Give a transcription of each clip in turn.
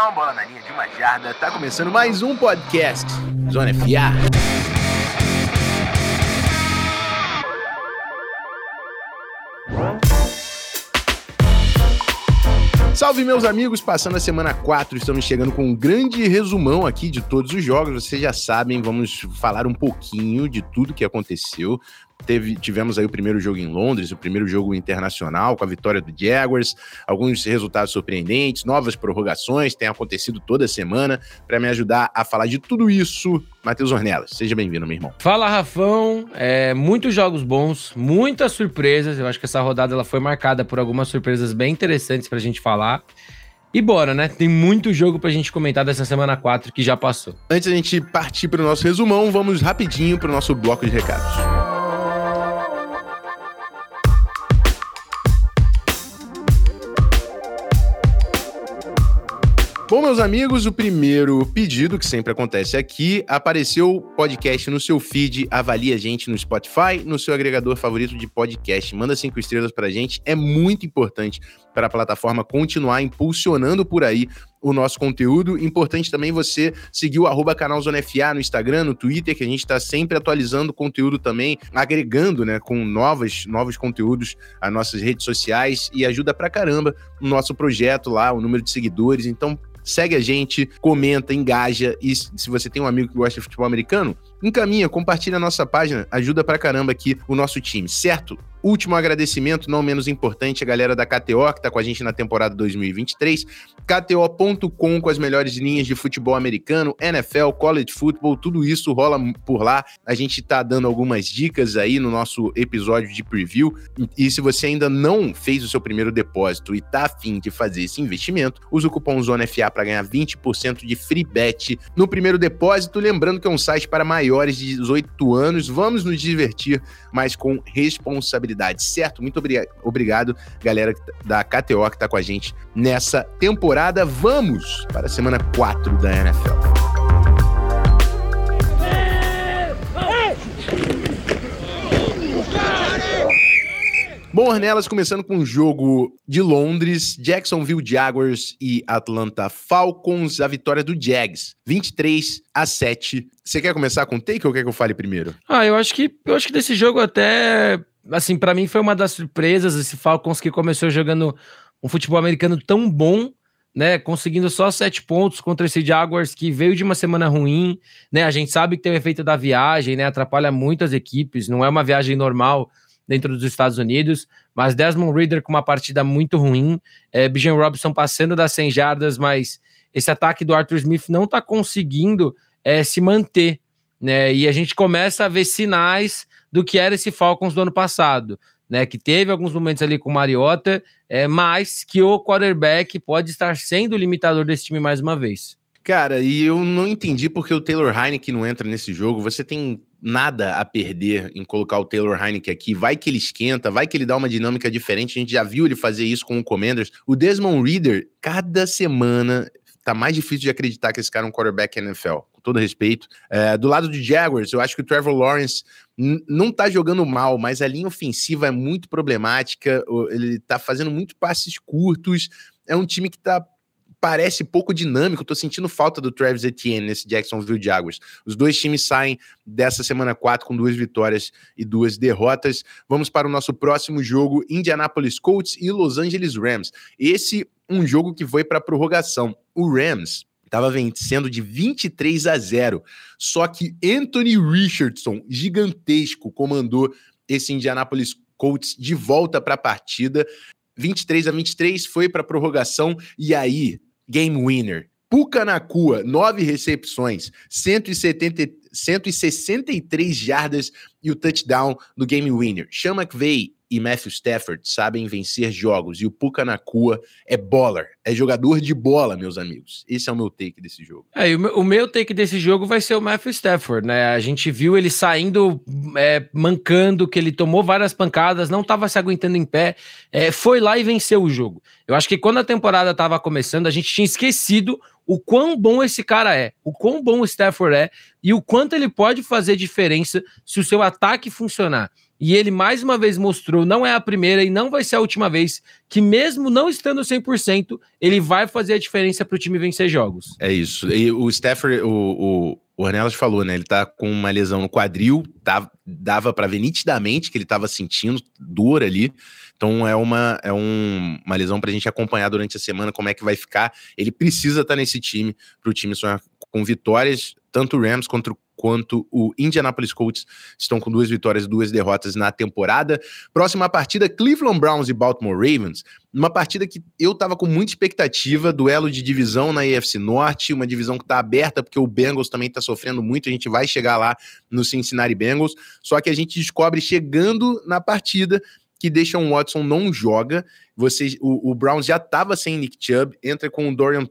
down, bola na linha de uma jarda. Tá começando mais um podcast Zona FA. Salve, meus amigos! Passando a semana 4, estamos chegando com um grande resumão aqui de todos os jogos. Vocês já sabem, vamos falar um pouquinho de tudo que aconteceu. Teve, tivemos aí o primeiro jogo em Londres, o primeiro jogo internacional com a vitória do Jaguars, alguns resultados surpreendentes, novas prorrogações, tem acontecido toda semana. Para me ajudar a falar de tudo isso, Matheus Ornelas, seja bem-vindo, meu irmão. Fala, Rafão. É, muitos jogos bons, muitas surpresas. Eu acho que essa rodada ela foi marcada por algumas surpresas bem interessantes para a gente falar. E bora, né? Tem muito jogo pra gente comentar dessa semana 4 que já passou. Antes da gente partir para o nosso resumão, vamos rapidinho para o nosso bloco de recados. Bom, meus amigos, o primeiro pedido, que sempre acontece aqui, apareceu podcast no seu feed, avalie a gente no Spotify, no seu agregador favorito de podcast. Manda cinco estrelas pra gente, é muito importante para a plataforma continuar impulsionando por aí o nosso conteúdo. Importante também você seguir o arroba canal Zona FA no Instagram, no Twitter, que a gente está sempre atualizando conteúdo também, agregando né, com novas, novos conteúdos às nossas redes sociais e ajuda pra caramba o nosso projeto lá, o número de seguidores. Então, segue a gente, comenta, engaja e se você tem um amigo que gosta de futebol americano, encaminha, compartilha a nossa página, ajuda pra caramba aqui o nosso time, certo? Último agradecimento, não menos importante, a galera da KTO, que tá com a gente na temporada 2023. KTO.com com as melhores linhas de futebol americano, NFL, college football, tudo isso rola por lá. A gente tá dando algumas dicas aí no nosso episódio de preview. E se você ainda não fez o seu primeiro depósito e tá afim de fazer esse investimento, usa o cupom ZONAFA para ganhar 20% de free bet no primeiro depósito. Lembrando que é um site para maiores de 18 anos. Vamos nos divertir, mas com responsabilidade certo? Muito obrigado, galera da KTO que está com a gente nessa temporada. Vamos para a semana 4 da NFL. Bom, Ornelas, começando com um jogo de Londres, Jacksonville Jaguars e Atlanta Falcons, a vitória do Jags, 23 a 7. Você quer começar com o take ou quer que eu fale primeiro? Ah, eu acho que eu acho que desse jogo até assim, para mim foi uma das surpresas esse Falcons que começou jogando um futebol americano tão bom, né, conseguindo só sete pontos contra esse Jaguars que veio de uma semana ruim, né, a gente sabe que tem o efeito da viagem, né, atrapalha muitas equipes, não é uma viagem normal dentro dos Estados Unidos, mas Desmond Reader com uma partida muito ruim, é, Bijan Robson passando das 100 jardas, mas esse ataque do Arthur Smith não tá conseguindo é, se manter, né, e a gente começa a ver sinais do que era esse Falcons do ano passado, né? Que teve alguns momentos ali com o Mariota, é, mas que o quarterback pode estar sendo o limitador desse time mais uma vez. Cara, e eu não entendi porque o Taylor Heineken não entra nesse jogo. Você tem nada a perder em colocar o Taylor Heineken aqui. Vai que ele esquenta, vai que ele dá uma dinâmica diferente. A gente já viu ele fazer isso com o Commanders. O Desmond Reader, cada semana tá mais difícil de acreditar que esse cara é um quarterback NFL, com todo respeito. É, do lado de Jaguars, eu acho que o Trevor Lawrence não tá jogando mal, mas a linha ofensiva é muito problemática, ele tá fazendo muito passes curtos, é um time que tá parece pouco dinâmico. Tô sentindo falta do Travis Etienne nesse Jacksonville Jaguars. Os dois times saem dessa semana 4 com duas vitórias e duas derrotas. Vamos para o nosso próximo jogo: Indianapolis Colts e Los Angeles Rams. Esse um jogo que foi para prorrogação. O Rams estava vencendo de 23 a 0. Só que Anthony Richardson, gigantesco, comandou esse Indianapolis Colts de volta para a partida. 23 a 23 foi para prorrogação e aí, game winner. Puka Nakua, nove recepções, 170, 163 jardas e o touchdown do game winner. Sean McVay e Matthew Stafford sabem vencer jogos. E o Puka Nakua é baller, é jogador de bola, meus amigos. Esse é o meu take desse jogo. É, o, meu, take desse jogo vai ser o Matthew Stafford, né? A gente viu ele saindo, é, mancando, que ele tomou várias pancadas, não estava se aguentando em pé, é, foi lá e venceu o jogo. Eu acho que quando a temporada estava começando, a gente tinha esquecido o quão bom esse cara é, o quão bom o Stafford é e o quanto ele pode fazer diferença se o seu ataque funcionar. E ele mais uma vez mostrou, não é a primeira e não vai ser a última vez, que mesmo não estando 100%, ele vai fazer a diferença para o time vencer jogos. É isso. E o Stafford, o, o, o falou, né? Ele tá com uma lesão no quadril, tá, dava para ver nitidamente que ele estava sentindo dor ali. Então é uma, é um, uma lesão para a gente acompanhar durante a semana como é que vai ficar. Ele precisa estar tá nesse time para o time sonhar com vitórias, tanto o Rams quanto quanto o Indianapolis Colts estão com duas vitórias e duas derrotas na temporada. Próxima partida, Cleveland Browns e Baltimore Ravens. Uma partida que eu tava com muita expectativa, duelo de divisão na AFC Norte, uma divisão que tá aberta porque o Bengals também tá sofrendo muito, a gente vai chegar lá no Cincinnati Bengals, só que a gente descobre chegando na partida que Deshaun Watson não joga. Você, o, o Browns já estava sem Nick Chubb, entra com o Dorian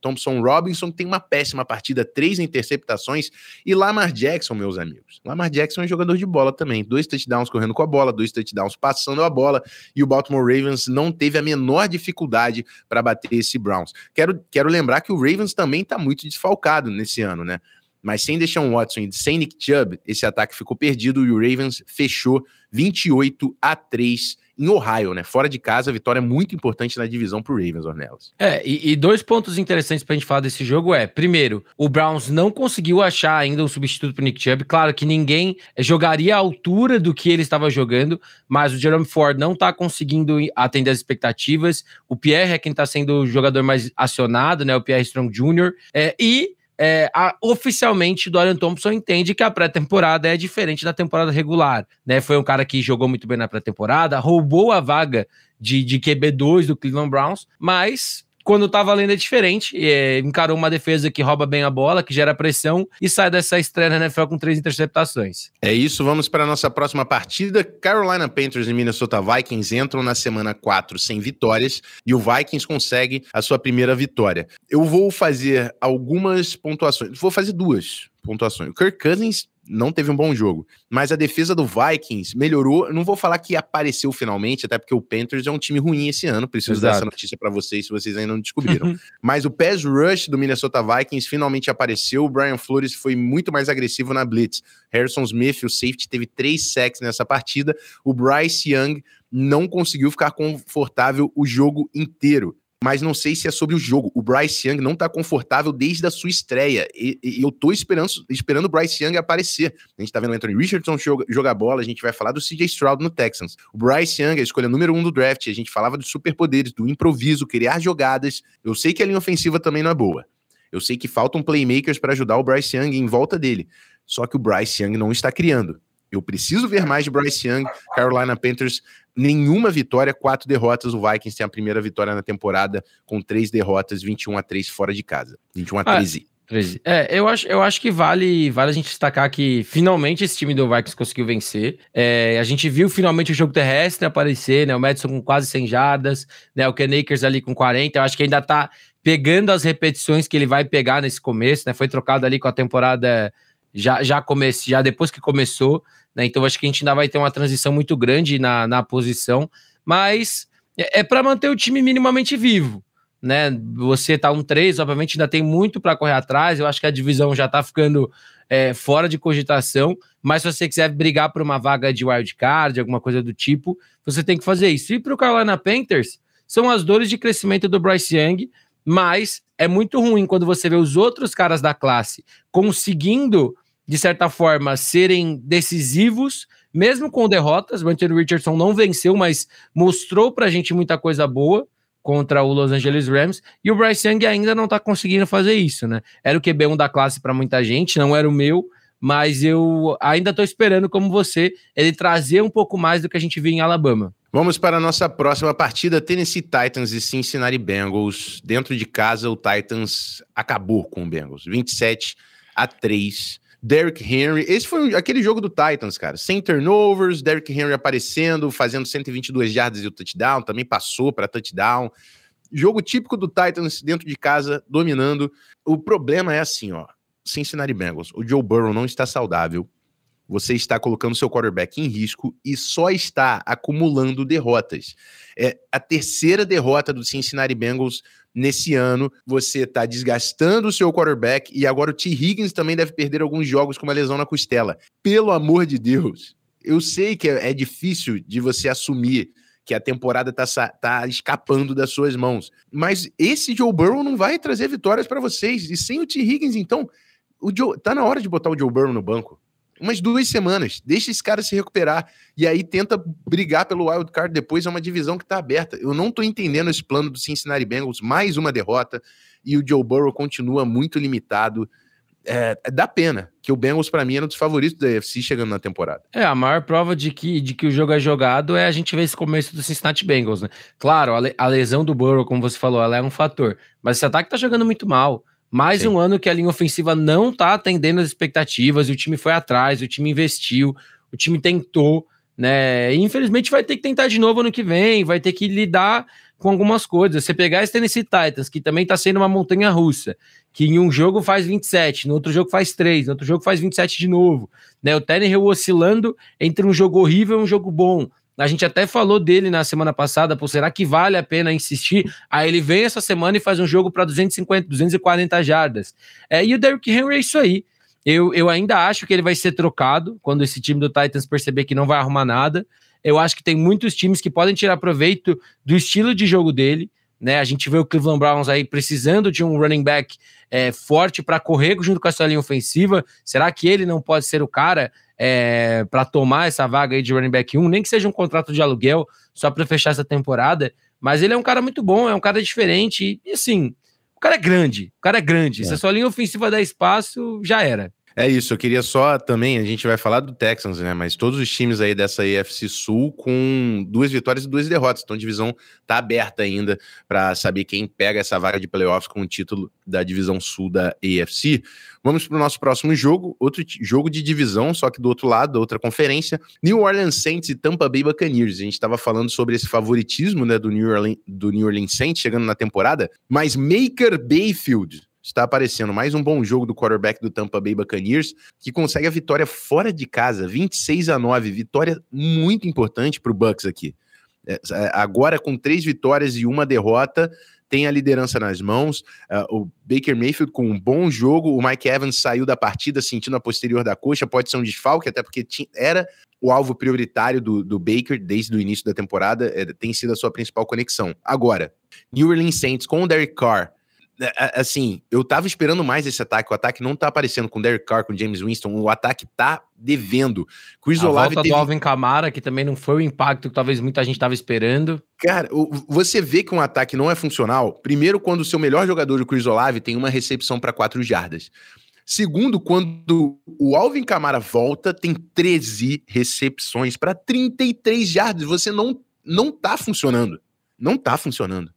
Thompson Robinson, que tem uma péssima partida, três interceptações, e Lamar Jackson, meus amigos. Lamar Jackson é jogador de bola também, dois touchdowns correndo com a bola, dois touchdowns passando a bola, e o Baltimore Ravens não teve a menor dificuldade para bater esse Browns. Quero, quero lembrar que o Ravens também está muito desfalcado nesse ano, né? Mas sem Deshaun Watson e sem Nick Chubb, esse ataque ficou perdido e o Ravens fechou 28 a 3 em Ohio, né? Fora de casa, vitória muito importante na divisão pro Ravens, Ornelas. É, e, e, dois pontos interessantes pra gente falar desse jogo é, primeiro, o Browns não conseguiu achar ainda um substituto pro Nick Chubb. Claro que ninguém jogaria à altura do que ele estava jogando, mas o Jerome Ford não tá conseguindo atender as expectativas. O Pierre é quem tá sendo o jogador mais acionado, né? O Pierre Strong Jr. É, e é, a, oficialmente Dorian Thompson entende que a pré-temporada é diferente da temporada regular. Né? Foi um cara que jogou muito bem na pré-temporada, roubou a vaga de, de QB2 do Cleveland Browns, mas quando tá valendo é diferente. É, encarou uma defesa que rouba bem a bola, que gera pressão e sai dessa estreia na NFL com três interceptações. É isso, vamos para a nossa próxima partida. Carolina Panthers e Minnesota Vikings entram na semana 4 sem vitórias e o Vikings consegue a sua primeira vitória. Eu vou fazer algumas pontuações, vou fazer duas pontuações. O Kirk Cousins não teve um bom jogo. Mas a defesa do Vikings melhorou. Não vou falar que apareceu finalmente, até porque o Panthers é um time ruim esse ano. Preciso Exato. dar essa notícia para vocês se vocês ainda não descobriram. Uhum. Mas o pass rush do Minnesota Vikings finalmente apareceu. O Brian Flores foi muito mais agressivo na blitz. Harrison Smith, o safety, teve três sacks nessa partida. O Bryce Young não conseguiu ficar confortável o jogo inteiro mas não sei se é sobre o jogo. O Bryce Young não tá confortável desde a sua estreia. E, e eu tô esperando, esperando o Bryce Young aparecer. A gente tá vendo o Anthony Richardson joga, jogar bola, a gente vai falar do CJ Stroud no Texans. O Bryce Young a escolha número um do draft. A gente falava dos superpoderes, do improviso, criar jogadas. Eu sei que a linha ofensiva também não é boa. Eu sei que faltam playmakers para ajudar o Bryce Young em volta dele. Só que o Bryce Young não está criando. Eu preciso ver mais de Bryce Young. Carolina Panthers, nenhuma vitória, quatro derrotas. O Vikings tem a primeira vitória na temporada com três derrotas, 21 a 3 fora de casa. 21 a 13. Ah. 13. É, eu acho, eu acho que vale, vale a gente destacar que finalmente esse time do Vikings conseguiu vencer. É, a gente viu finalmente o jogo terrestre aparecer, né? O Madison com quase 100 jardas, né? O Ken Akers ali com 40. Eu acho que ainda tá pegando as repetições que ele vai pegar nesse começo, né? Foi trocado ali com a temporada já, já, comece, já depois que começou. Né? Então acho que a gente ainda vai ter uma transição muito grande na, na posição, mas é, é para manter o time minimamente vivo. Né? Você tá um 3, obviamente ainda tem muito para correr atrás. Eu acho que a divisão já tá ficando é, fora de cogitação, mas se você quiser brigar por uma vaga de wildcard, alguma coisa do tipo, você tem que fazer isso. E para o Carolina Panthers, são as dores de crescimento do Bryce Young, mas é muito ruim quando você vê os outros caras da classe conseguindo de certa forma, serem decisivos, mesmo com derrotas. O Anthony Richardson não venceu, mas mostrou pra gente muita coisa boa contra o Los Angeles Rams. E o Bryce Young ainda não tá conseguindo fazer isso, né? Era o QB1 da classe para muita gente, não era o meu, mas eu ainda tô esperando, como você, ele trazer um pouco mais do que a gente viu em Alabama. Vamos para a nossa próxima partida, Tennessee Titans e Cincinnati Bengals. Dentro de casa, o Titans acabou com o Bengals, 27 a 3. Derrick Henry. Esse foi aquele jogo do Titans, cara. Sem turnovers, Derrick Henry aparecendo, fazendo 122 yardas e o touchdown, também passou para touchdown. Jogo típico do Titans dentro de casa, dominando. O problema é assim, ó. Cincinnati Bengals. O Joe Burrow não está saudável. Você está colocando seu quarterback em risco e só está acumulando derrotas. É a terceira derrota do Cincinnati Bengals nesse ano. Você está desgastando o seu quarterback e agora o T. Higgins também deve perder alguns jogos com uma lesão na costela. Pelo amor de Deus, Eu sei que é, é difícil de você assumir que a temporada tá, tá escapando das suas mãos. Mas esse Joe Burrow não vai trazer vitórias para vocês. E sem o T. Higgins, então, o Joe, tá na hora de botar o Joe Burrow no banco. Umas duas semanas. Deixa esse cara se recuperar. E aí tenta brigar pelo wild card depois. É uma divisão que tá aberta. Eu não tô entendendo esse plano do Cincinnati Bengals. Mais uma derrota. E o Joe Burrow continua muito limitado é, dá pena, que o Bengals para mim era um dos favoritos da UFC chegando na temporada. É, a maior prova de que, de que o jogo é jogado é a gente ver esse começo do Cincinnati Bengals, né? Claro, a, le, a lesão do Burrow, como você falou, ela é um fator, mas esse ataque tá jogando muito mal. Mais Sim. um ano que a linha ofensiva não tá atendendo as expectativas, e o time foi atrás, o time investiu, o time tentou, né? E infelizmente vai ter que tentar de novo ano que vem, vai ter que lidar com algumas coisas. Você pegar esse Tennessee Titans, que também está sendo uma montanha russa, que em um jogo faz 27, no outro jogo faz 3, no outro jogo faz 27 de novo. Né? O Tannehill oscilando entre um jogo horrível e um jogo bom. A gente até falou dele na semana passada, pô, será que vale a pena insistir? Aí ele vem essa semana e faz um jogo para 250, 240 jardas. É, e o Derrick Henry é isso aí. Eu, eu ainda acho que ele vai ser trocado quando esse time do Titans perceber que não vai arrumar nada. Eu acho que tem muitos times que podem tirar proveito do estilo de jogo dele. Né? A gente vê o Cleveland Browns aí precisando de um running back é, forte para correr junto com essa linha ofensiva. Será que ele não pode ser o cara é, para tomar essa vaga aí de running back 1? Nem que seja um contrato de aluguel só para fechar essa temporada. Mas ele é um cara muito bom, é um cara diferente. E assim, o cara é grande. O cara é grande. É. Se a sua linha ofensiva der espaço, já era. É isso, eu queria só também, a gente vai falar do Texans, né? Mas todos os times aí dessa AFC Sul com duas vitórias e duas derrotas. Então a divisão tá aberta ainda para saber quem pega essa vaga de playoffs com o título da divisão sul da AFC. Vamos para o nosso próximo jogo, outro jogo de divisão, só que do outro lado, outra conferência, New Orleans Saints e Tampa Bay Buccaneers. A gente estava falando sobre esse favoritismo, né, do New Orleans, do New Orleans Saints chegando na temporada, mas Maker Bayfield está aparecendo mais um bom jogo do quarterback do Tampa Bay Buccaneers, que consegue a vitória fora de casa, 26 a 9, vitória muito importante para o Bucks aqui. É, é, agora com três vitórias e uma derrota, tem a liderança nas mãos. Uh, o Baker Mayfield com um bom jogo, o Mike Evans saiu da partida sentindo a posterior da coxa, pode ser um desfalque, até porque tinha, era o alvo prioritário do, do Baker desde o início da temporada, é, tem sido a sua principal conexão. Agora, New Orleans Saints com o Derek Carr assim, eu tava esperando mais esse ataque. O ataque não tá aparecendo com Derek Carr, com James Winston. O ataque tá devendo. Chris a Olave volta teve... do Alvin Kamara, que também não foi o impacto que talvez muita gente tava esperando. Cara, você vê que um ataque não é funcional. Primeiro, quando o seu melhor jogador, o Chris Olave, tem uma recepção para quatro jardas. Segundo, quando o Alvin Kamara volta, tem 13 recepções para 33 jardas. Você não, não tá funcionando. Não tá funcionando.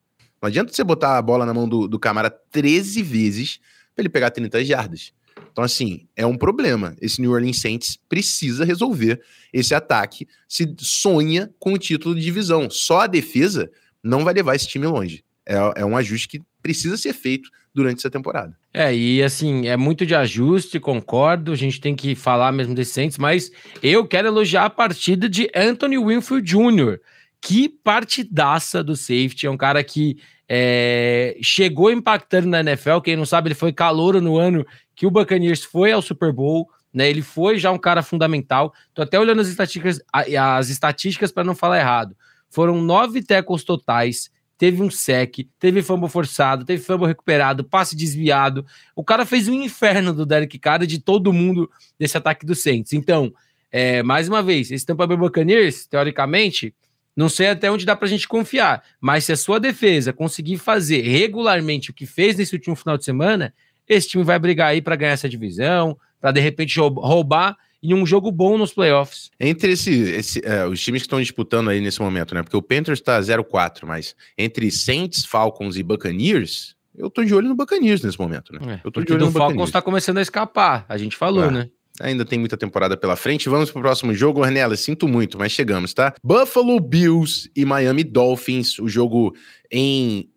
Não adianta você botar a bola na mão do, do Camara 13 vezes para ele pegar 30 jardas. Então, assim, é um problema. Esse New Orleans Saints precisa resolver esse ataque. Se sonha com o título de divisão. Só a defesa não vai levar esse time longe. É, é um ajuste que precisa ser feito durante essa temporada. É, e assim, é muito de ajuste, concordo. A gente tem que falar mesmo desse Saints, mas eu quero elogiar a partida de Anthony Winfield Jr. Que partidaça do safety. É um cara que é, chegou impactando na NFL. Quem não sabe, ele foi calouro no ano que o Buccaneers foi ao Super Bowl. Né, ele foi já um cara fundamental. Tô até olhando as estatísticas, as estatísticas para não falar errado. Foram nove tackles totais, teve um sec, teve fumble forçado, teve fumble recuperado, passe desviado. O cara fez um inferno do Derek Carr de todo mundo desse ataque do Saints. Então, é, mais uma vez, esse Tampa Bay Buccaneers, teoricamente, não sei até onde dá para a gente confiar, mas se a sua defesa conseguir fazer regularmente o que fez nesse último final de semana, esse time vai brigar aí para ganhar essa divisão, para de repente roubar em um jogo bom nos playoffs. Entre esse, esse é, os times que estão disputando aí nesse momento, né? Porque o Panthers está 0-4, mas entre Saints, Falcons e Buccaneers, eu tô de olho no Buccaneers nesse momento, né? É, eu tô de olho no Falcons está começando a escapar, a gente falou, é. né? Ainda tem muita temporada pela frente. Vamos pro próximo jogo, Ornella. Sinto muito, mas chegamos, tá? Buffalo Bills e Miami Dolphins. O jogo em,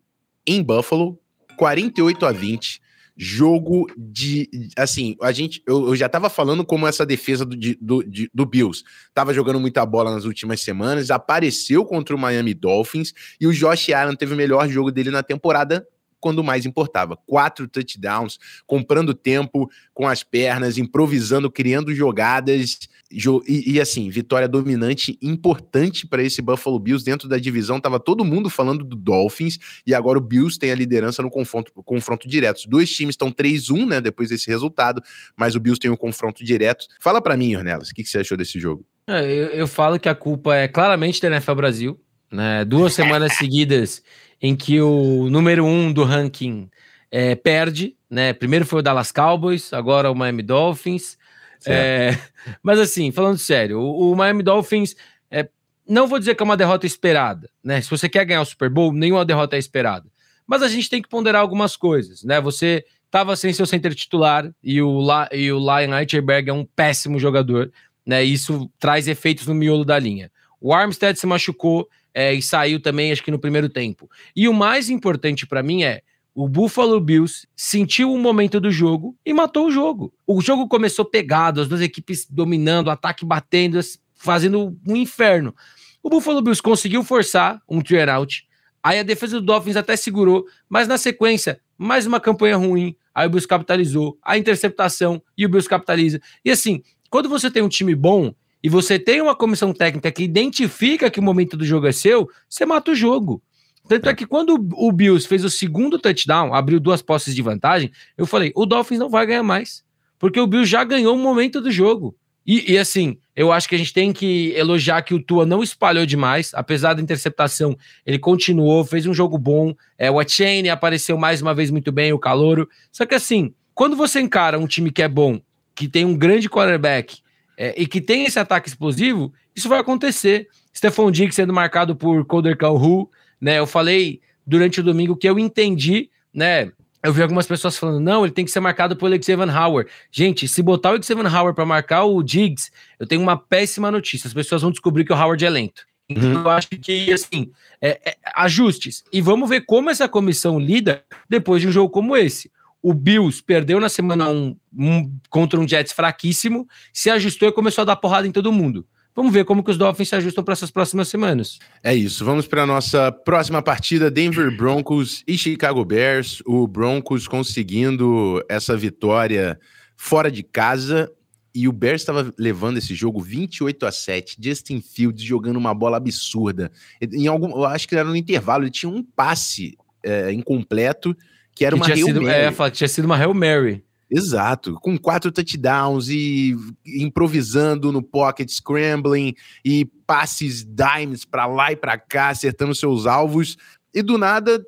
em Buffalo, 48 a 20. Jogo de. Assim, a gente. Eu, eu já tava falando como essa defesa do, do, de, do Bills tava jogando muita bola nas últimas semanas. Apareceu contra o Miami Dolphins. E o Josh Allen teve o melhor jogo dele na temporada quando mais importava. Quatro touchdowns, comprando tempo com as pernas, improvisando, criando jogadas. E, e, assim, vitória dominante importante para esse Buffalo Bills dentro da divisão. Tava todo mundo falando do Dolphins e agora o Bills tem a liderança no confronto, confronto direto. Os dois times estão 3-1, né, depois desse resultado, mas o Bills tem o um confronto direto. Fala para mim, Ornelas, o que, que, você achou desse jogo? É, eu, eu, falo que a culpa é claramente da NFL Brasil, né? Duas semanas seguidas em que o número um do ranking é, perde, né? Primeiro foi o Dallas Cowboys, agora o Miami Dolphins. É, mas assim, falando sério, o, o Miami Dolphins é, não vou dizer que é uma derrota esperada, né? Se você quer ganhar o Super Bowl, nenhuma derrota é esperada. Mas a gente tem que ponderar algumas coisas, né? Você estava sem seu center titular e o, La, e o Lion Eichenberg é um péssimo jogador, né? Isso traz efeitos no miolo da linha. O Armstead se machucou é, e saiu também, acho que no primeiro tempo. E o mais importante para mim é o Buffalo Bills sentiu o momento do jogo e matou o jogo. O jogo começou pegado, as duas equipes dominando, ataque batendo, fazendo um inferno. O Buffalo Bills conseguiu forçar um three out. Aí a defesa do Dolphins até segurou, mas na sequência, mais uma campanha ruim. Aí o Bills capitalizou, a interceptação e o Bills capitaliza. E assim, quando você tem um time bom e você tem uma comissão técnica que identifica que o momento do jogo é seu, você mata o jogo. Tanto é. é que quando o Bills fez o segundo touchdown, abriu duas posses de vantagem, eu falei: o Dolphins não vai ganhar mais. Porque o Bills já ganhou o momento do jogo. E, e, assim, eu acho que a gente tem que elogiar que o Tua não espalhou demais, apesar da interceptação, ele continuou, fez um jogo bom. É, o Achane apareceu mais uma vez muito bem, o Calouro. Só que assim, quando você encara um time que é bom, que tem um grande quarterback é, e que tem esse ataque explosivo, isso vai acontecer. Stephon Diggs sendo marcado por Coder Calhoun, né? Eu falei durante o domingo que eu entendi, né? Eu vi algumas pessoas falando, não, ele tem que ser marcado pelo Xavier Howard. Gente, se botar o Xavier Howard para marcar o Diggs, eu tenho uma péssima notícia. As pessoas vão descobrir que o Howard é lento. Então, uhum. eu acho que, assim, é, é, ajustes. E vamos ver como essa comissão lida depois de um jogo como esse. O Bills perdeu na semana 1 um, um, contra um Jets fraquíssimo, se ajustou e começou a dar porrada em todo mundo. Vamos ver como que os Dolphins se ajustam para essas próximas semanas. É isso. Vamos para a nossa próxima partida: Denver Broncos e Chicago Bears. O Broncos conseguindo essa vitória fora de casa. E o Bears estava levando esse jogo 28 a 7. Justin Fields jogando uma bola absurda. Em algum, eu acho que era no intervalo, ele tinha um passe é, incompleto que era que uma Hail sido, Mary. É, tinha sido uma Hail Mary. Exato, com quatro touchdowns e improvisando no pocket, scrambling e passes dimes para lá e para cá, acertando seus alvos. E do nada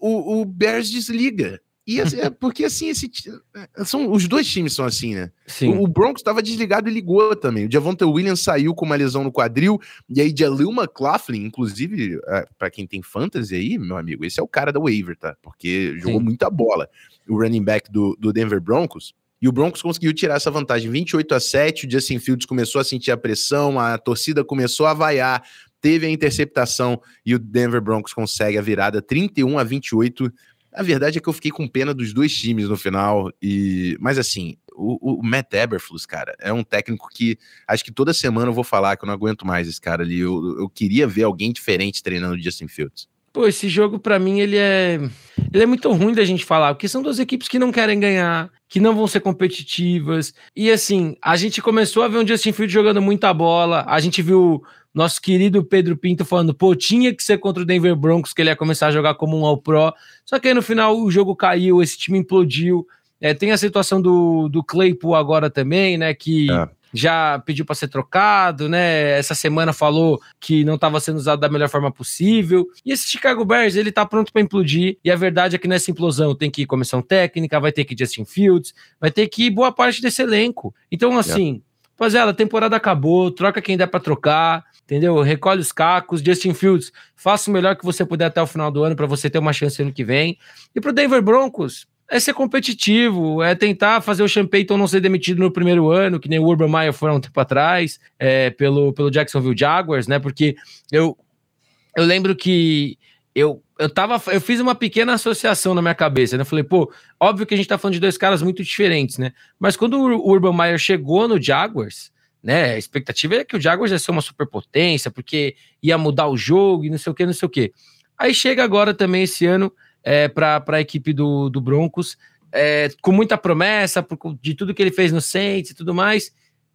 o, o Bears desliga. E assim, é porque assim, esse, são, os dois times são assim, né? Sim. O, o Broncos estava desligado e ligou também. O Javonte Williams saiu com uma lesão no quadril, e aí Jalil McLaughlin, inclusive, é, para quem tem fantasy aí, meu amigo, esse é o cara da waiver, tá? Porque jogou Sim. muita bola o running back do, do Denver Broncos. E o Broncos conseguiu tirar essa vantagem 28 a 7. O Justin Fields começou a sentir a pressão, a torcida começou a vaiar, teve a interceptação e o Denver Broncos consegue a virada 31 a 28. A verdade é que eu fiquei com pena dos dois times no final. e Mas assim, o, o Matt Eberflus, cara, é um técnico que acho que toda semana eu vou falar que eu não aguento mais esse cara ali. Eu, eu queria ver alguém diferente treinando o Justin Fields. Pô, esse jogo para mim ele é ele é muito ruim da gente falar, porque são duas equipes que não querem ganhar, que não vão ser competitivas. E assim, a gente começou a ver um Justin Fields jogando muita bola, a gente viu nosso querido Pedro Pinto falando, pô, tinha que ser contra o Denver Broncos que ele ia começar a jogar como um All-Pro. Só que aí no final o jogo caiu, esse time implodiu. É, tem a situação do, do Claypool agora também, né, que é já pediu para ser trocado, né? Essa semana falou que não estava sendo usado da melhor forma possível. E esse Chicago Bears, ele tá pronto para implodir. E a verdade é que nessa implosão tem que ir comissão técnica, vai ter que ir Justin Fields, vai ter que ir boa parte desse elenco. Então, assim, rapaziada, a temporada acabou, troca quem der para trocar, entendeu? Recolhe os cacos, Justin Fields, faça o melhor que você puder até o final do ano para você ter uma chance ano que vem. E pro Denver Broncos, é ser competitivo, é tentar fazer o Sean não ser demitido no primeiro ano, que nem o Urban Meyer foi há um tempo atrás, é, pelo, pelo Jacksonville Jaguars, né? Porque eu, eu lembro que eu, eu tava, eu fiz uma pequena associação na minha cabeça, né? Eu falei, pô, óbvio que a gente tá falando de dois caras muito diferentes, né? Mas quando o Urban Meyer chegou no Jaguars, né? A expectativa é que o Jaguars ia ser uma superpotência, porque ia mudar o jogo e não sei o que, não sei o que. Aí chega agora também esse ano é, para a equipe do, do Broncos, é, com muita promessa por, de tudo que ele fez no Saints e tudo mais,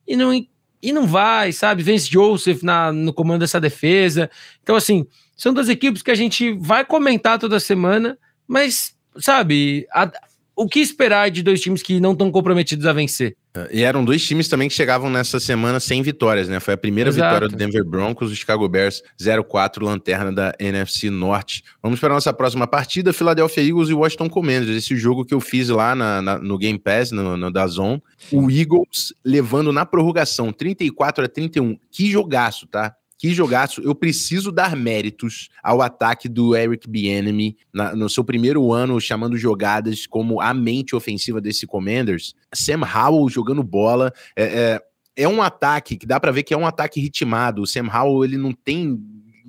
e não, e não vai, sabe? Vence Joseph na, no comando dessa defesa. Então, assim, são duas equipes que a gente vai comentar toda semana, mas, sabe, a, o que esperar de dois times que não estão comprometidos a vencer? E eram dois times também que chegavam nessa semana sem vitórias, né? Foi a primeira Exato. vitória do Denver Broncos, o Chicago Bears 0-4, lanterna da NFC Norte. Vamos para a nossa próxima partida, Philadelphia Eagles e Washington Commanders. Esse jogo que eu fiz lá na, na, no Game Pass, no, no Dazon. O Eagles levando na prorrogação 34 a 31. Que jogaço, tá? Que jogaço. Eu preciso dar méritos ao ataque do Eric Bieniemy no seu primeiro ano, chamando jogadas como a mente ofensiva desse Commanders. Sam Howell jogando bola. É, é, é um ataque que dá para ver que é um ataque ritmado. O Sam Howell, ele não tem...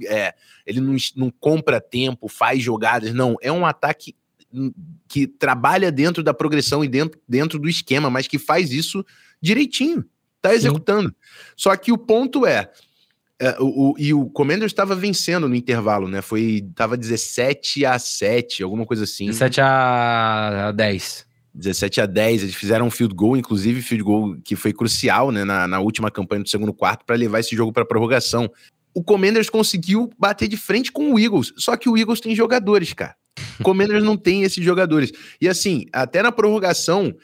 É, ele não, não compra tempo, faz jogadas. Não, é um ataque que trabalha dentro da progressão e dentro, dentro do esquema, mas que faz isso direitinho. Tá executando. Sim. Só que o ponto é é, o, o, e o Commanders estava vencendo no intervalo, né? Foi. Tava 17 a 7, alguma coisa assim. 17 a 10. 17 a 10, eles fizeram um field goal, inclusive field goal que foi crucial né, na, na última campanha do segundo quarto para levar esse jogo para prorrogação. O Commanders conseguiu bater de frente com o Eagles, só que o Eagles tem jogadores, cara. O Commanders não tem esses jogadores. E assim, até na prorrogação,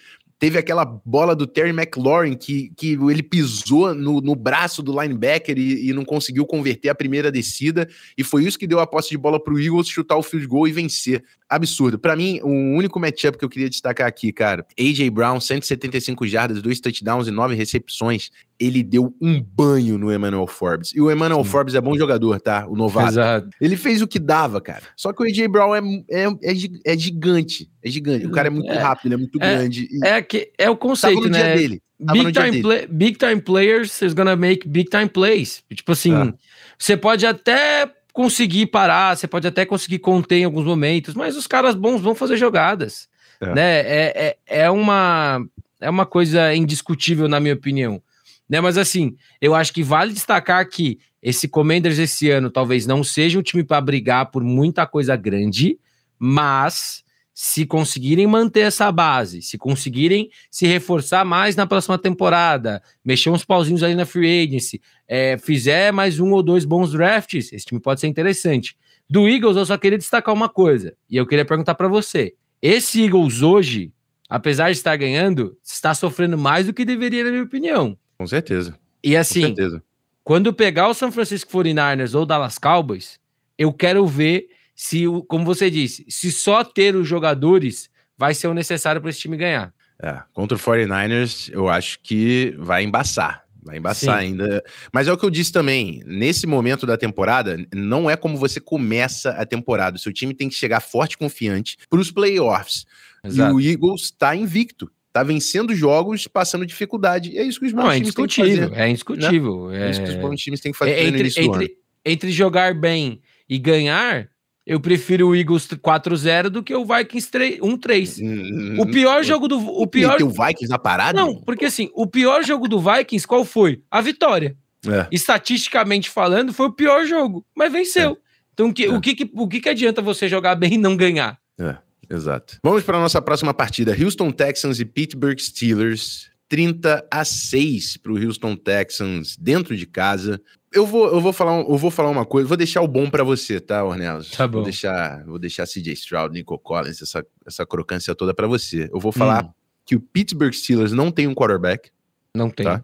Teve aquela bola do Terry McLaurin que, que ele pisou no, no braço do linebacker e, e, não conseguiu converter a primeira descida. E foi isso que deu a posse de bola para o Eagles chutar o field goal e vencer absurdo. Para mim, o único matchup que eu queria destacar aqui, cara, AJ Brown, 175 jardas, dois touchdowns e nove recepções. Ele deu um banho no Emmanuel Forbes. E o Emmanuel Sim. Forbes é bom jogador, tá? O novato. Exato. Ele fez o que dava, cara. Só que o AJ Brown é, é, é, é gigante. É gigante. O cara é muito é, rápido, ele é muito é, grande. É, que, é o conceito, né? dele. Big time, play, big time players is gonna make big time plays. Tipo assim, ah. você pode até conseguir parar, você pode até conseguir conter em alguns momentos, mas os caras bons vão fazer jogadas. É. Né? É, é, é, uma, é uma coisa indiscutível, na minha opinião. Né? Mas assim, eu acho que vale destacar que esse Commanders esse ano talvez não seja um time para brigar por muita coisa grande, mas se conseguirem manter essa base, se conseguirem se reforçar mais na próxima temporada, mexer uns pauzinhos ali na free agency, é, fizer mais um ou dois bons drafts, esse time pode ser interessante. Do Eagles, eu só queria destacar uma coisa, e eu queria perguntar para você: esse Eagles hoje, apesar de estar ganhando, está sofrendo mais do que deveria, na minha opinião. Com certeza. E assim, certeza. quando pegar o San Francisco 49ers ou o Dallas Cowboys, eu quero ver se, como você disse, se só ter os jogadores vai ser o necessário para esse time ganhar. É, contra o 49ers, eu acho que vai embaçar. Vai embaçar Sim. ainda. Mas é o que eu disse também. Nesse momento da temporada, não é como você começa a temporada. O seu time tem que chegar forte e confiante para os playoffs. Exato. E o Eagles está invicto. Tá vencendo jogos, passando dificuldade. E é isso que os bons não, é times têm que fazer. É indiscutível. Né? É... é isso que os bons times têm que fazer é, entre, entre, entre jogar bem e ganhar, eu prefiro o Eagles 4-0 do que o Vikings 1-3. Hum, o pior jogo do. O pior... o Vikings na parada? Não, porque assim, o pior jogo do Vikings qual foi? A vitória. É. Estatisticamente falando, foi o pior jogo, mas venceu. É. Então, que, é. o, que, o que, que adianta você jogar bem e não ganhar? É, exato. Vamos para a nossa próxima partida: Houston Texans e Pittsburgh Steelers. 30 a 6 para o Houston Texans dentro de casa. Eu vou, eu vou falar, eu vou falar uma coisa, vou deixar o bom para você, tá, Ornelas? Tá bom. Vou deixar, vou deixar CJ Stroud, Nico Collins, essa, essa crocância toda para você. Eu vou falar hum. que o Pittsburgh Steelers não tem um quarterback. Não tem. Tá?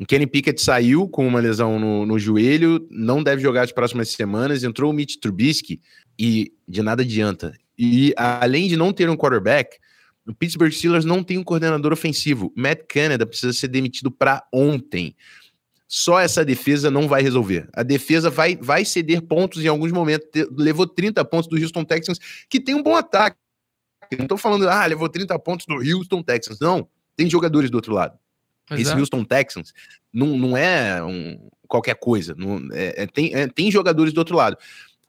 O Kenny Pickett saiu com uma lesão no, no joelho, não deve jogar as próximas semanas. Entrou o Mitch Trubisky e de nada adianta. E além de não ter um quarterback, o Pittsburgh Steelers não tem um coordenador ofensivo. Matt Canada precisa ser demitido para ontem só essa defesa não vai resolver. A defesa vai, vai ceder pontos em alguns momentos. Levou 30 pontos do Houston Texans, que tem um bom ataque. Não estou falando, ah, levou 30 pontos do Houston Texans. Não, tem jogadores do outro lado. Exato. Esse Houston Texans não, não é um, qualquer coisa. Não, é, é, tem, é, tem jogadores do outro lado.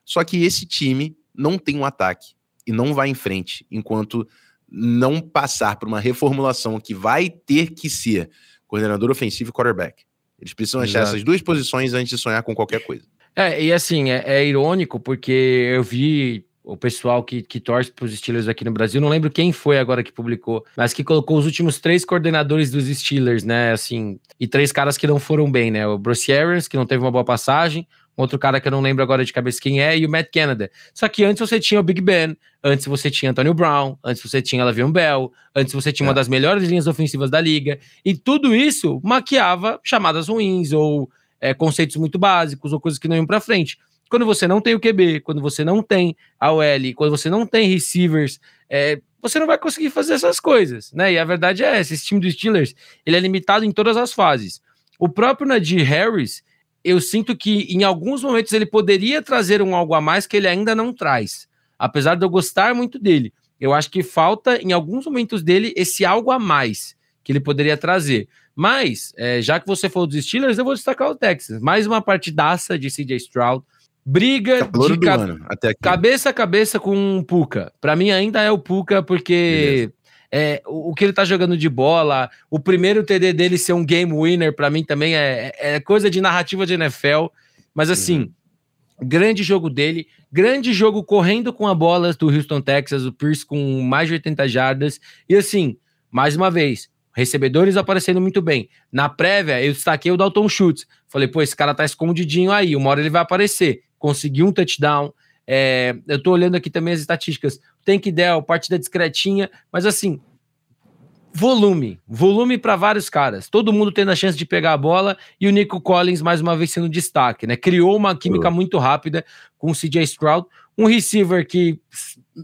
Só que esse time não tem um ataque e não vai em frente enquanto não passar por uma reformulação que vai ter que ser coordenador ofensivo e quarterback. Eles precisam achar essas duas posições antes de sonhar com qualquer coisa. É, e assim, é, é irônico porque eu vi o pessoal que, que torce para os Steelers aqui no Brasil, não lembro quem foi agora que publicou, mas que colocou os últimos três coordenadores dos Steelers, né? Assim, e três caras que não foram bem, né? O Bruce Arians, que não teve uma boa passagem, outro cara que eu não lembro agora de cabeça quem é, e o Matt Canada. Só que antes você tinha o Big Ben, antes você tinha Antonio Brown, antes você tinha Lavion Bell, antes você tinha é. uma das melhores linhas ofensivas da liga, e tudo isso maquiava chamadas ruins ou é, conceitos muito básicos ou coisas que não iam para frente. Quando você não tem o QB, quando você não tem a OL, quando você não tem receivers, é, você não vai conseguir fazer essas coisas, né? E a verdade é essa: esse time dos Steelers ele é limitado em todas as fases. O próprio Nadir Harris, eu sinto que em alguns momentos ele poderia trazer um algo a mais que ele ainda não traz. Apesar de eu gostar muito dele, eu acho que falta em alguns momentos dele esse algo a mais que ele poderia trazer. Mas, é, já que você falou dos Steelers, eu vou destacar o Texas. Mais uma partidaça de CJ Stroud. Briga Calor de ano, cabeça a cabeça com o Puka. Para mim ainda é o Puka, porque é, o, o, que ele tá jogando de bola, o primeiro TD dele ser um game winner, para mim também é, é, coisa de narrativa de NFL. Mas assim, uhum. grande jogo dele, grande jogo correndo com a bola do Houston, Texas, o Pierce com mais de 80 jardas. E assim, mais uma vez, recebedores aparecendo muito bem. Na prévia, eu destaquei o Dalton Schultz. Falei, pô, esse cara tá escondidinho aí, uma hora ele vai aparecer conseguiu um touchdown. É, eu estou olhando aqui também as estatísticas. Tem que der, partida discretinha, mas assim, volume, volume para vários caras. Todo mundo tendo a chance de pegar a bola e o Nico Collins mais uma vez sendo destaque, né? Criou uma química uhum. muito rápida com o CJ Stroud, um receiver que,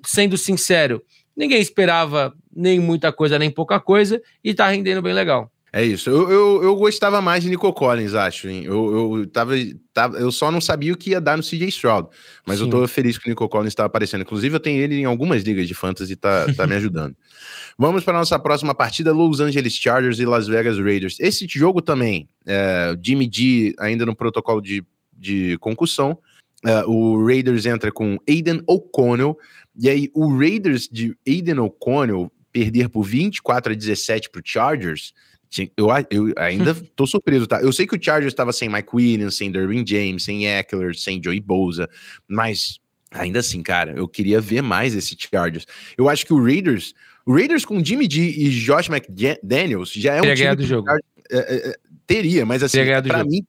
sendo sincero, ninguém esperava nem muita coisa nem pouca coisa e tá rendendo bem legal. É isso. Eu, eu, eu, gostava mais de Nico Collins, acho. Hein? Eu, eu, tava, tava, eu só não sabia o que ia dar no CJ Stroud. Mas Sim. eu tô feliz que o Nico Collins está aparecendo. Inclusive, eu tenho ele em algumas ligas de fantasy e tá, tá me ajudando. Vamos para nossa próxima partida: Los Angeles Chargers e Las Vegas Raiders. Esse jogo também, é, Jimmy G ainda no protocolo de, de concussão. É, o Raiders entra com Aiden O'Connell. E aí, o Raiders de Aiden O'Connell perder por 24 a 17 para o Chargers eu, eu ainda tô surpreso, tá? Eu sei que o Chargers estava sem Mike Williams, sem Derwin James, sem Eckler, sem Joey Bosa, mas ainda assim, cara, eu queria ver mais esse Chargers. Eu acho que o Raiders, o Raiders com Jimmy G e Josh McDaniels já é um teria time do jogo. Chargers, é, é, teria, mas assim, para mim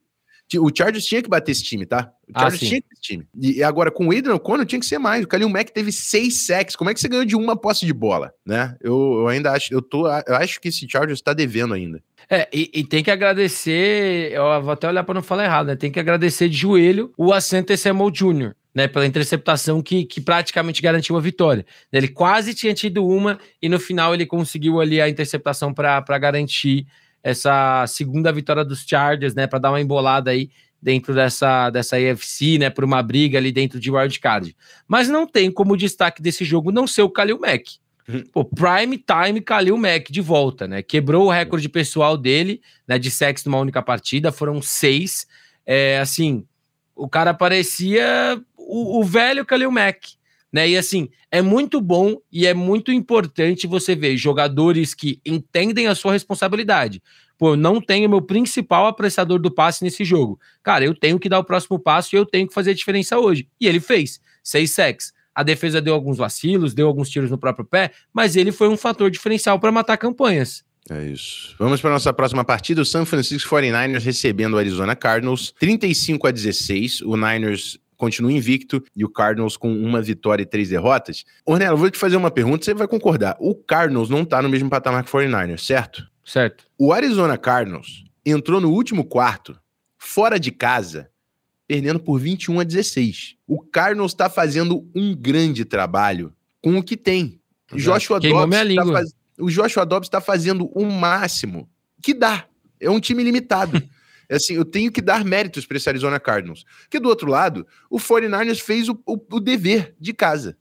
o Chargers tinha que bater esse time, tá? O ah, Chargers ah, tinha esse time. E agora, com o Adrian O'Connor, tinha que ser mais. O Kalil Mack teve seis sacks. Como é que você ganhou de uma posse de bola, né? Eu, eu ainda acho, eu tô, eu acho que esse Chargers tá devendo ainda. É, e, e, tem que agradecer, eu vou até olhar para não falar errado, né? Tem que agradecer de joelho o Asante Samuel Jr., né? Pela interceptação que, que praticamente garantiu a vitória. Ele quase tinha tido uma e no final ele conseguiu ali a interceptação para garantir essa segunda vitória dos Chargers, né, para dar uma embolada aí dentro dessa, dessa AFC, né, por uma briga ali dentro de wildcard. Mas não tem como destaque desse jogo não ser o Kalil Mack. Uhum. Pô, prime time Kalil Mack de volta, né? Quebrou o recorde pessoal dele, né, de sexo numa única partida, foram seis. É, assim, o cara parecia o, o velho Kalil Mack, né? E assim, é muito bom e é muito importante você ver jogadores que entendem a sua responsabilidade. Pô, eu não tenho meu principal apreciador do passe nesse jogo. Cara, eu tenho que dar o próximo passo e eu tenho que fazer a diferença hoje. E ele fez. Seis sacks. A defesa deu alguns vacilos, deu alguns tiros no próprio pé, mas ele foi um fator diferencial para matar campanhas. É isso. Vamos para nossa próxima partida. O San Francisco 49ers recebendo o Arizona Cardinals. 35 a 16. O Niners continua invicto e o Cardinals com uma vitória e três derrotas. Ornella, vou te fazer uma pergunta, você vai concordar. O Cardinals não tá no mesmo patamar que o 49ers, certo? Certo. O Arizona Cardinals entrou no último quarto, fora de casa, perdendo por 21 a 16. O Cardinals está fazendo um grande trabalho com o que tem. Joshua Dobbs tá faz... O Joshua Dobbs está fazendo o máximo que dá. É um time limitado. É assim, eu tenho que dar méritos para esse Arizona Cardinals. Porque do outro lado, o 49ers fez o, o, o dever de casa.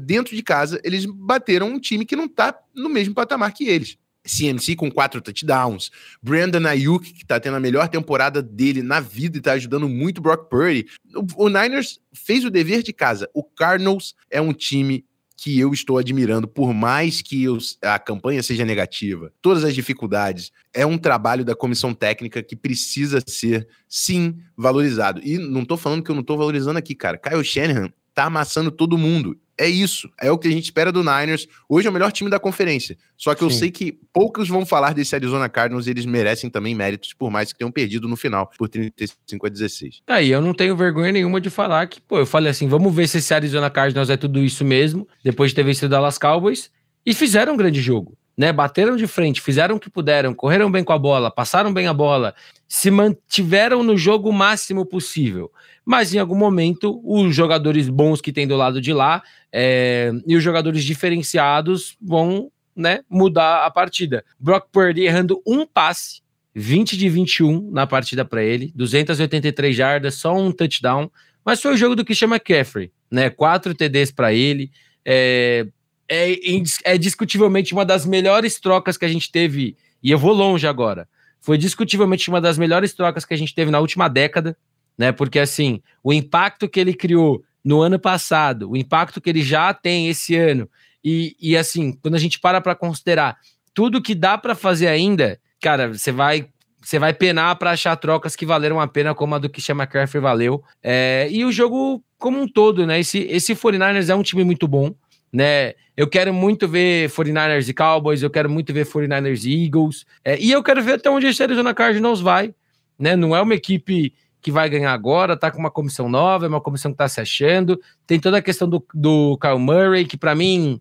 Dentro de casa, eles bateram um time que não está no mesmo patamar que eles. CMC com quatro touchdowns, Brandon Ayuk, que está tendo a melhor temporada dele na vida e está ajudando muito Brock Purdy. O, o Niners fez o dever de casa. O Cardinals é um time que eu estou admirando, por mais que a campanha seja negativa, todas as dificuldades, é um trabalho da comissão técnica que precisa ser, sim, valorizado. E não estou falando que eu não estou valorizando aqui, cara. Kyle Shanahan tá amassando todo mundo. É isso. É o que a gente espera do Niners. Hoje é o melhor time da conferência. Só que eu Sim. sei que poucos vão falar desse Arizona Cardinals e eles merecem também méritos, por mais que tenham perdido no final por 35 a 16. Aí eu não tenho vergonha nenhuma de falar que, pô, eu falei assim: vamos ver se esse Arizona Cardinals é tudo isso mesmo, depois de ter vencido o Dallas Cowboys. E fizeram um grande jogo. Né, bateram de frente, fizeram o que puderam, correram bem com a bola, passaram bem a bola, se mantiveram no jogo o máximo possível mas em algum momento os jogadores bons que tem do lado de lá é, e os jogadores diferenciados vão né, mudar a partida. Brock Purdy errando um passe, 20 de 21 na partida para ele, 283 jardas, só um touchdown, mas foi o jogo do Christian McCaffrey, né? Quatro TDs para ele. É, é, é discutivelmente uma das melhores trocas que a gente teve, e eu vou longe agora. Foi discutivelmente uma das melhores trocas que a gente teve na última década né? Porque assim, o impacto que ele criou no ano passado, o impacto que ele já tem esse ano, e, e assim, quando a gente para para considerar tudo que dá para fazer ainda, cara, você vai você vai penar para achar trocas que valeram a pena, como a do que chama McCaffrey valeu. É, e o jogo como um todo, né? Esse, esse 49ers é um time muito bom, né? Eu quero muito ver 49ers e Cowboys, eu quero muito ver 49ers e Eagles, é, e eu quero ver até onde esse Arizona Cardinals vai, né? Não é uma equipe que vai ganhar agora, tá com uma comissão nova, é uma comissão que tá se achando. Tem toda a questão do, do Kyle Murray, que para mim,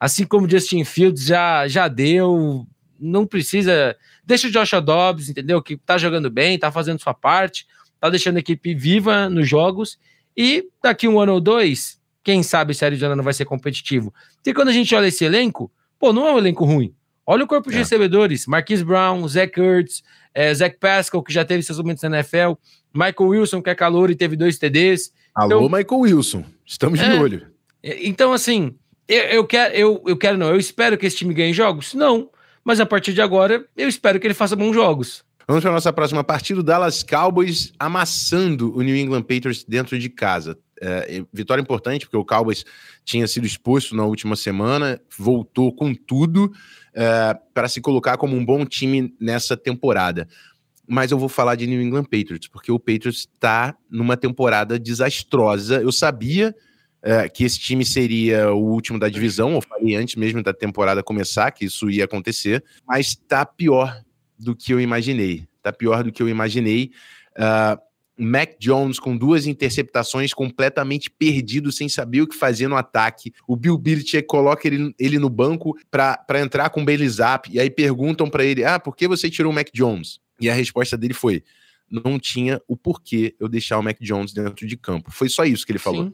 assim como Justin Fields, já, já deu. Não precisa. Deixa o Joshua Dobbs, entendeu? Que tá jogando bem, tá fazendo sua parte, tá deixando a equipe viva nos jogos. E daqui um ano ou dois, quem sabe se a Arizona não vai ser competitivo. Porque quando a gente olha esse elenco, pô, não é um elenco ruim. Olha o corpo de é. recebedores: Marquise Brown, Zach Ertz, é, Zach Pascal, que já teve seus momentos na NFL, Michael Wilson, que é calor e teve dois TDs. Alô, então, Michael Wilson. Estamos é, de olho. É, então, assim, eu, eu, quero, eu, eu quero não, eu espero que esse time ganhe jogos? Não. Mas a partir de agora, eu espero que ele faça bons jogos. Vamos para a nossa próxima partida, Dallas Cowboys amassando o New England Patriots dentro de casa. É, vitória importante, porque o Cowboys tinha sido exposto na última semana, voltou com tudo é, para se colocar como um bom time nessa temporada mas eu vou falar de New England Patriots, porque o Patriots está numa temporada desastrosa. Eu sabia é, que esse time seria o último da divisão, eu falei antes mesmo da temporada começar que isso ia acontecer, mas está pior do que eu imaginei. Está pior do que eu imaginei. Uh, Mac Jones com duas interceptações completamente perdido, sem saber o que fazer no ataque. O Bill Belichick coloca ele, ele no banco para entrar com o Bailey Zapp, e aí perguntam para ele: Ah, por que você tirou o Mac Jones? E a resposta dele foi: não tinha o porquê eu deixar o Mac Jones dentro de campo. Foi só isso que ele falou.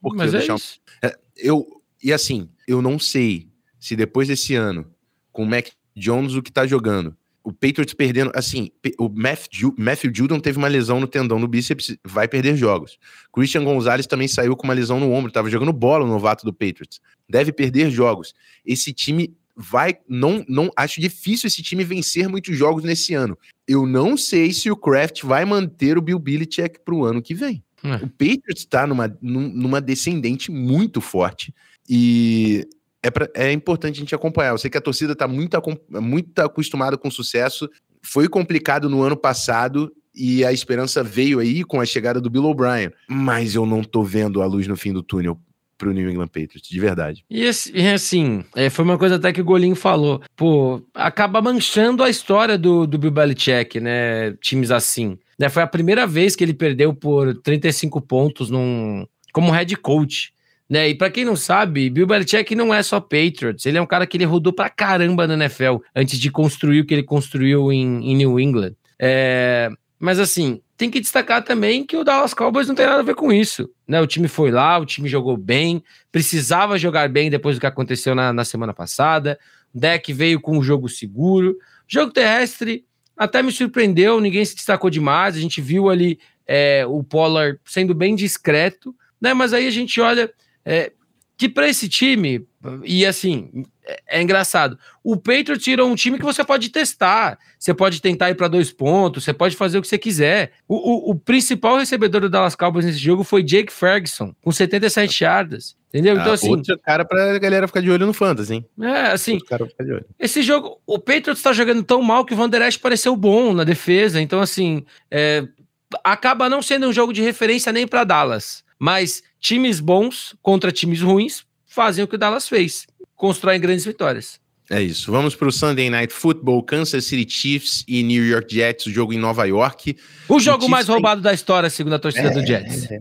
Porquê Mas eu é deixar isso. É, eu E assim, eu não sei se depois desse ano, com o Mac Jones, o que tá jogando, o Patriots perdendo, assim, o Matthew, Matthew Judon teve uma lesão no tendão no bíceps, vai perder jogos. Christian Gonzalez também saiu com uma lesão no ombro, tava jogando bola no novato do Patriots. Deve perder jogos. Esse time vai não não acho difícil esse time vencer muitos jogos nesse ano. Eu não sei se o Kraft vai manter o Bill Belichick para o ano que vem. É. O Patriots está numa, numa descendente muito forte e é, pra, é importante a gente acompanhar. Eu sei que a torcida está muito, muito acostumada com sucesso. Foi complicado no ano passado e a esperança veio aí com a chegada do Bill O'Brien. Mas eu não tô vendo a luz no fim do túnel pro New England Patriots, de verdade. E assim, é, foi uma coisa até que o Golinho falou, pô, acaba manchando a história do, do Bill Belichick, né, times assim. Né, foi a primeira vez que ele perdeu por 35 pontos num, como head coach. Né? E para quem não sabe, Bill Belichick não é só Patriots, ele é um cara que ele rodou pra caramba na NFL antes de construir o que ele construiu em, em New England. É, mas assim, tem que destacar também que o Dallas Cowboys não tem nada a ver com isso. Né? O time foi lá, o time jogou bem, precisava jogar bem depois do que aconteceu na, na semana passada. O deck veio com um jogo seguro. Jogo terrestre até me surpreendeu, ninguém se destacou demais. A gente viu ali é, o Pollard sendo bem discreto, né? Mas aí a gente olha é, que para esse time, e assim, é, é, engraçado. O Patriots tirou um time que você pode testar. Você pode tentar ir para dois pontos, você pode fazer o que você quiser. O, o, o, principal recebedor do Dallas Cowboys nesse jogo foi Jake Ferguson, com 77 yardas. Entendeu? Ah, então, assim. Outro cara pra galera ficar de olho no Fantasy, hein? É, assim. Esse jogo, o Patriots tá jogando tão mal que o Van Der Esch pareceu bom na defesa. Então, assim, é, acaba não sendo um jogo de referência nem para Dallas. Mas times bons contra times ruins fazem o que o Dallas fez, constroem grandes vitórias. É isso. Vamos para o Sunday Night Football, Kansas City Chiefs e New York Jets, o jogo em Nova York. O jogo o mais roubado tem... da história, segundo a torcida é, do Jets.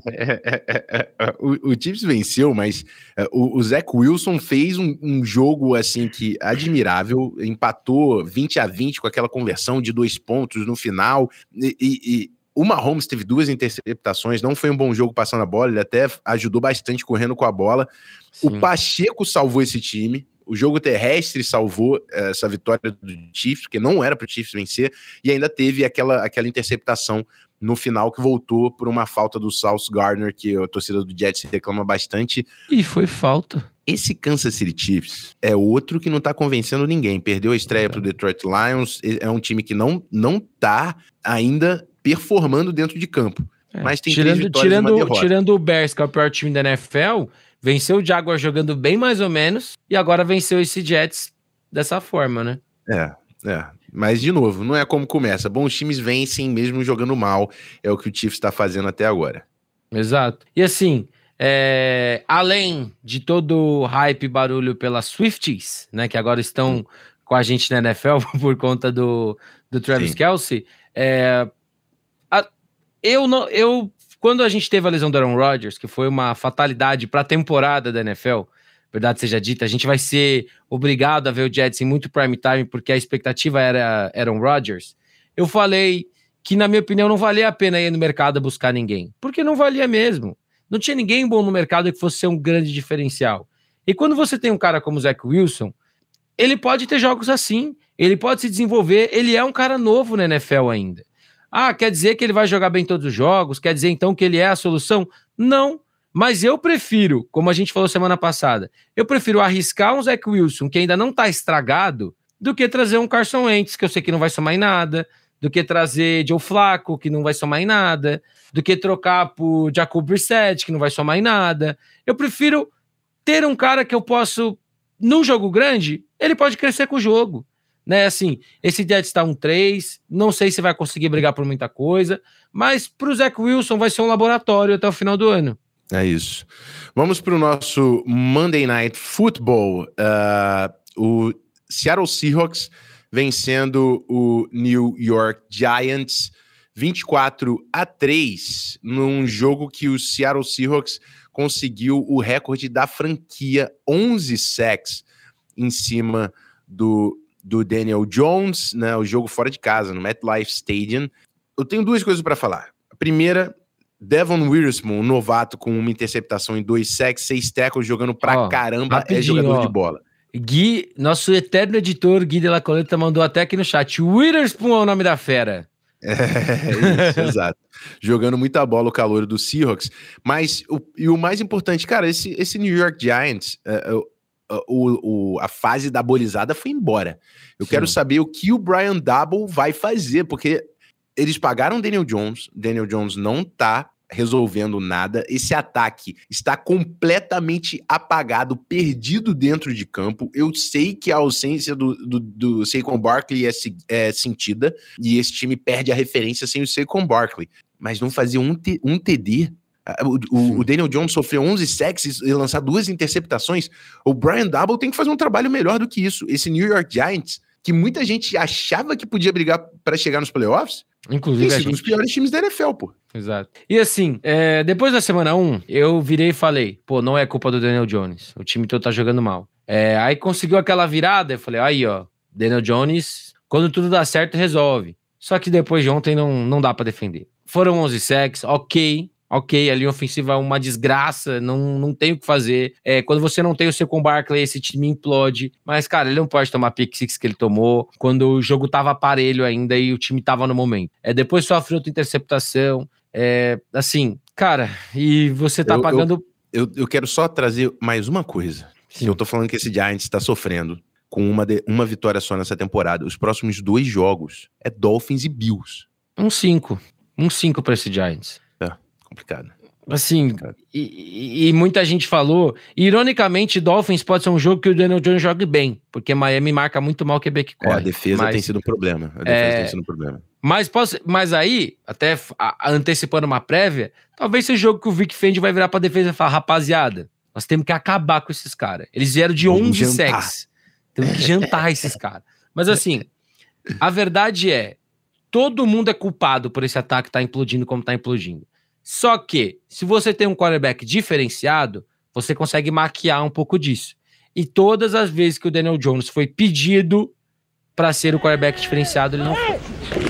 O, o, Chiefs venceu, mas é, o, o Zach Wilson fez um, um, jogo assim que admirável, empatou 20 a 20 com aquela conversão de dois pontos no final e, e o Mahomes teve duas interceptações, não foi um bom jogo passando a bola, ele até ajudou bastante correndo com a bola. Sim. O Pacheco salvou esse time, o jogo terrestre salvou eh, essa vitória do Chiefs, porque não era para o Chiefs vencer, e ainda teve aquela, aquela interceptação no final que voltou por uma falta do South Gardner, que a torcida do Jets reclama bastante. E foi falta. Esse Kansas City Chiefs é outro que não tá convencendo ninguém. Perdeu a estreia é. pro Detroit Lions, é um time que não, não tá ainda performando dentro de campo. É. Mas tem tirando, tirando, tirando o Bears, que é o pior time da NFL, Venceu o Jaguar jogando bem mais ou menos e agora venceu esse Jets dessa forma, né? É, é. Mas, de novo, não é como começa. Bons times vencem mesmo jogando mal. É o que o Chiefs está fazendo até agora. Exato. E assim, é, além de todo o hype e barulho pelas Swifties, né, que agora estão com a gente na NFL por conta do, do Travis Sim. Kelsey, é, eu, não, eu quando a gente teve a lesão do Aaron Rodgers, que foi uma fatalidade para a temporada da NFL, verdade seja dita, a gente vai ser obrigado a ver o Jets em muito prime time porque a expectativa era Aaron Rodgers. Eu falei que, na minha opinião, não valia a pena ir no mercado buscar ninguém, porque não valia mesmo. Não tinha ninguém bom no mercado que fosse ser um grande diferencial. E quando você tem um cara como o Zach Wilson, ele pode ter jogos assim, ele pode se desenvolver, ele é um cara novo na NFL ainda. Ah, quer dizer que ele vai jogar bem todos os jogos? Quer dizer então que ele é a solução? Não. Mas eu prefiro, como a gente falou semana passada, eu prefiro arriscar um Zach Wilson que ainda não está estragado do que trazer um Carson Wentz, que eu sei que não vai somar em nada, do que trazer Joe Flaco, que não vai somar em nada, do que trocar por Jacob Brissett, que não vai somar em nada. Eu prefiro ter um cara que eu posso, num jogo grande, ele pode crescer com o jogo né? Assim, esse Jets está um 3, não sei se vai conseguir brigar por muita coisa, mas para o Zach Wilson vai ser um laboratório até o final do ano. É isso. Vamos para o nosso Monday Night Football. Uh, o Seattle Seahawks vencendo o New York Giants 24 a 3 num jogo que o Seattle Seahawks conseguiu o recorde da franquia 11 sacks em cima do do Daniel Jones, né, o jogo fora de casa, no MetLife Stadium. Eu tenho duas coisas para falar. A primeira, Devon Witherspoon, um novato com uma interceptação em dois sacks, seis tackles, jogando pra caramba, é jogador ó. de bola. Gui, nosso eterno editor Gui de la Coleta mandou até aqui no chat. Witherspoon é o nome da fera. É, isso, exato. Jogando muita bola o calor do Seahawks. Mas, o, e o mais importante, cara, esse, esse New York Giants, uh, o, o, a fase da bolizada foi embora. Eu Sim. quero saber o que o Brian Double vai fazer, porque eles pagaram Daniel Jones, Daniel Jones não tá resolvendo nada. Esse ataque está completamente apagado, perdido dentro de campo. Eu sei que a ausência do, do, do Saquon Barkley é, é sentida e esse time perde a referência sem o Saquon Barkley. Mas não fazer um, um TD o, o, Daniel Jones sofreu 11 sacks e lançar duas interceptações. O Brian Double tem que fazer um trabalho melhor do que isso. Esse New York Giants, que muita gente achava que podia brigar para chegar nos playoffs, Inclusive, tem sido um dos piores times da NFL, pô. Exato. E assim, é, depois da semana 1, eu virei e falei: pô, não é culpa do Daniel Jones. O time todo tá jogando mal. É, aí conseguiu aquela virada, eu falei: aí, ó, Daniel Jones, quando tudo dá certo, resolve. Só que depois de ontem não, não dá para defender. Foram 11 sacks, ok, ok, a linha ofensiva é uma desgraça, não, não tem o que fazer. É, quando você não tem o seu com Barkley, esse time implode. Mas, cara, ele não pode tomar pick six que ele tomou quando o jogo tava aparelho ainda e o time tava no momento. É, depois sofre outra interceptação. É, assim, cara, e você tá eu, pagando. Eu, eu, eu, quero só trazer mais uma coisa. Sim. Eu tô falando que esse Giants está sofrendo com uma, de, uma vitória só nessa temporada. Os próximos dois jogos é Dolphins e Bills. Um 5. Um 5 para esse Giants complicado. Assim, complicado. E, e, muita gente falou. Ironicamente, Dolphins pode ser um jogo que o Daniel Jones jogue bem, porque Miami marca muito mal o QB que corre. É, a defesa mas, tem sido um problema. A defesa é, tem sido um problema. Mas, posso, mas aí, até antecipando uma prévia, talvez seja o jogo que o Vic Fendi vai virar pra defesa e falar: rapaziada, nós temos que acabar com esses caras. Eles vieram de 11 sacks. Temos que jantar esses caras. Mas assim, a verdade é: todo mundo é culpado por esse ataque estar tá implodindo como está implodindo. Só que, se você tem um quarterback diferenciado, você consegue maquiar um pouco disso. E todas as vezes que o Daniel Jones foi pedido para ser o quarterback diferenciado, ele não foi.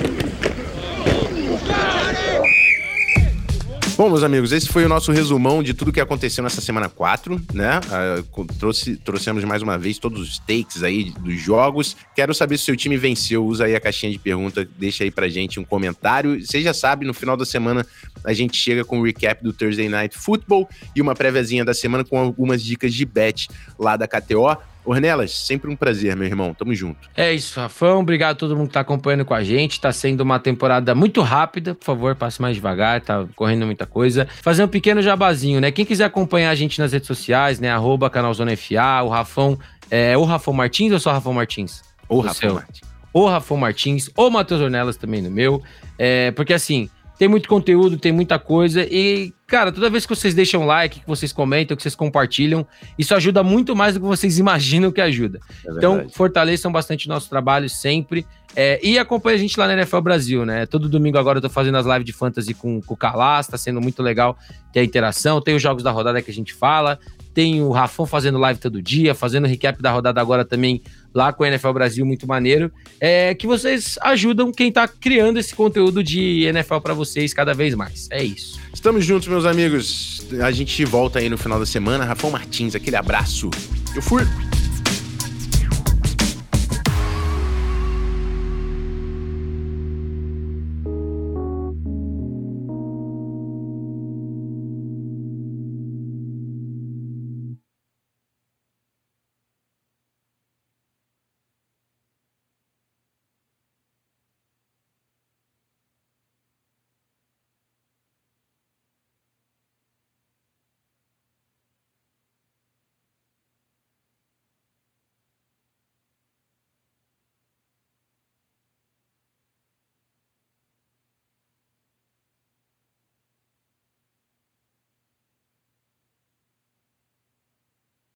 Bom, meus amigos, esse foi o nosso resumão de tudo que aconteceu nessa semana 4, né? Uh, trouxe, trouxemos mais uma vez todos os takes aí dos jogos. Quero saber se o seu time venceu. Usa aí a caixinha de pergunta, deixa aí pra gente um comentário. Você já sabe, no final da semana a gente chega com o recap do Thursday Night Football e uma préviazinha da semana com algumas dicas de bet lá da KTO. Ornelas, sempre um prazer, meu irmão. Tamo junto. É isso, Rafão. Obrigado a todo mundo que tá acompanhando com a gente. Tá sendo uma temporada muito rápida. Por favor, passe mais devagar, tá correndo muita coisa. Fazer um pequeno jabazinho, né? Quem quiser acompanhar a gente nas redes sociais, né? Arroba canalzona FA, o Rafão. É o Rafão Martins ou só Rafão Martins? O Rafão Martins. O Rafão Martins, ou Matheus Ornelas também no meu. É, porque assim, tem muito conteúdo, tem muita coisa. E, cara, toda vez que vocês deixam like, que vocês comentam, que vocês compartilham, isso ajuda muito mais do que vocês imaginam que ajuda. É então, fortaleçam bastante o nosso trabalho sempre. É, e acompanhe a gente lá na NFL Brasil, né? Todo domingo agora eu tô fazendo as lives de fantasy com, com o Calas, tá sendo muito legal ter a interação. Tem os jogos da rodada que a gente fala. Tem o Rafão fazendo live todo dia, fazendo recap da rodada agora também lá com o NFL Brasil, muito maneiro. É que vocês ajudam quem tá criando esse conteúdo de NFL para vocês cada vez mais. É isso. Estamos juntos, meus amigos. A gente volta aí no final da semana. Rafão Martins, aquele abraço. Eu fui.